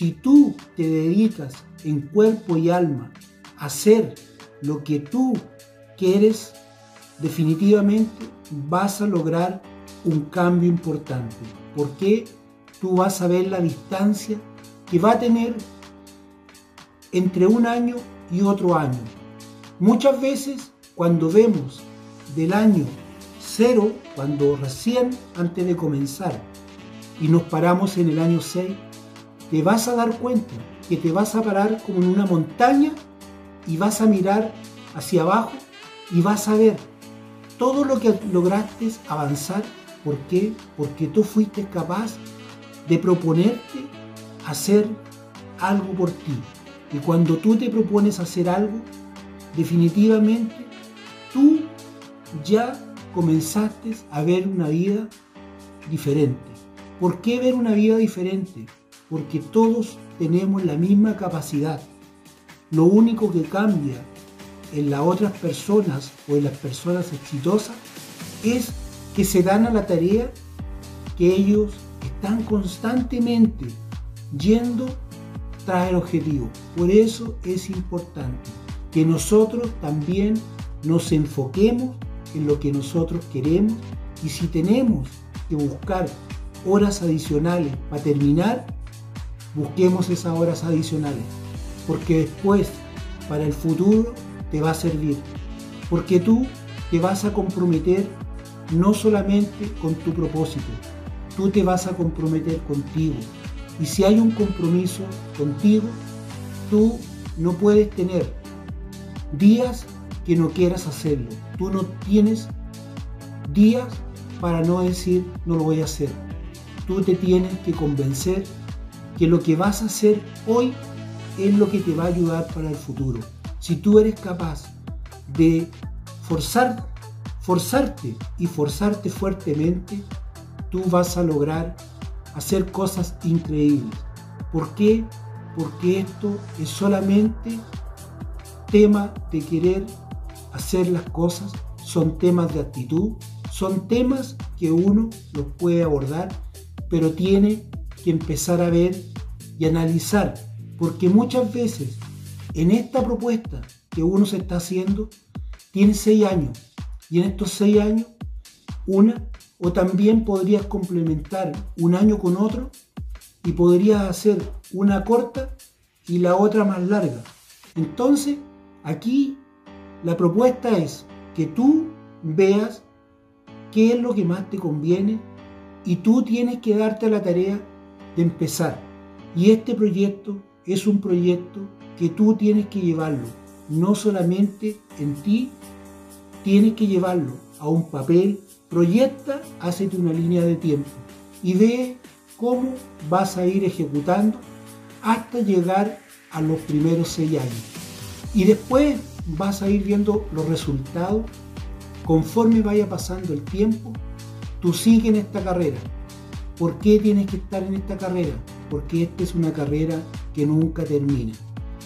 Si tú te dedicas en cuerpo y alma a hacer lo que tú quieres, definitivamente vas a lograr un cambio importante. Porque tú vas a ver la distancia que va a tener entre un año y otro año. Muchas veces cuando vemos del año cero, cuando recién antes de comenzar, y nos paramos en el año 6, te vas a dar cuenta que te vas a parar como en una montaña y vas a mirar hacia abajo y vas a ver todo lo que lograste avanzar. ¿Por qué? Porque tú fuiste capaz de proponerte hacer algo por ti. Y cuando tú te propones hacer algo, definitivamente tú ya comenzaste a ver una vida diferente. ¿Por qué ver una vida diferente? Porque todos tenemos la misma capacidad. Lo único que cambia en las otras personas o en las personas exitosas es que se dan a la tarea que ellos están constantemente yendo tras el objetivo. Por eso es importante que nosotros también nos enfoquemos en lo que nosotros queremos y si tenemos que buscar horas adicionales para terminar, busquemos esas horas adicionales, porque después para el futuro te va a servir, porque tú te vas a comprometer no solamente con tu propósito, tú te vas a comprometer contigo. Y si hay un compromiso contigo, tú no puedes tener días que no quieras hacerlo. Tú no tienes días para no decir no lo voy a hacer tú te tienes que convencer que lo que vas a hacer hoy es lo que te va a ayudar para el futuro. Si tú eres capaz de forzar, forzarte y forzarte fuertemente, tú vas a lograr hacer cosas increíbles. ¿Por qué? Porque esto es solamente tema de querer hacer las cosas, son temas de actitud, son temas que uno los puede abordar pero tiene que empezar a ver y analizar, porque muchas veces en esta propuesta que uno se está haciendo, tiene seis años, y en estos seis años, una, o también podrías complementar un año con otro, y podrías hacer una corta y la otra más larga. Entonces, aquí la propuesta es que tú veas qué es lo que más te conviene y tú tienes que darte la tarea de empezar. Y este proyecto es un proyecto que tú tienes que llevarlo, no solamente en ti, tienes que llevarlo a un papel, proyecta, hazte una línea de tiempo y ve cómo vas a ir ejecutando hasta llegar a los primeros seis años. Y después vas a ir viendo los resultados conforme vaya pasando el tiempo Tú sigues en esta carrera. ¿Por qué tienes que estar en esta carrera? Porque esta es una carrera que nunca termina.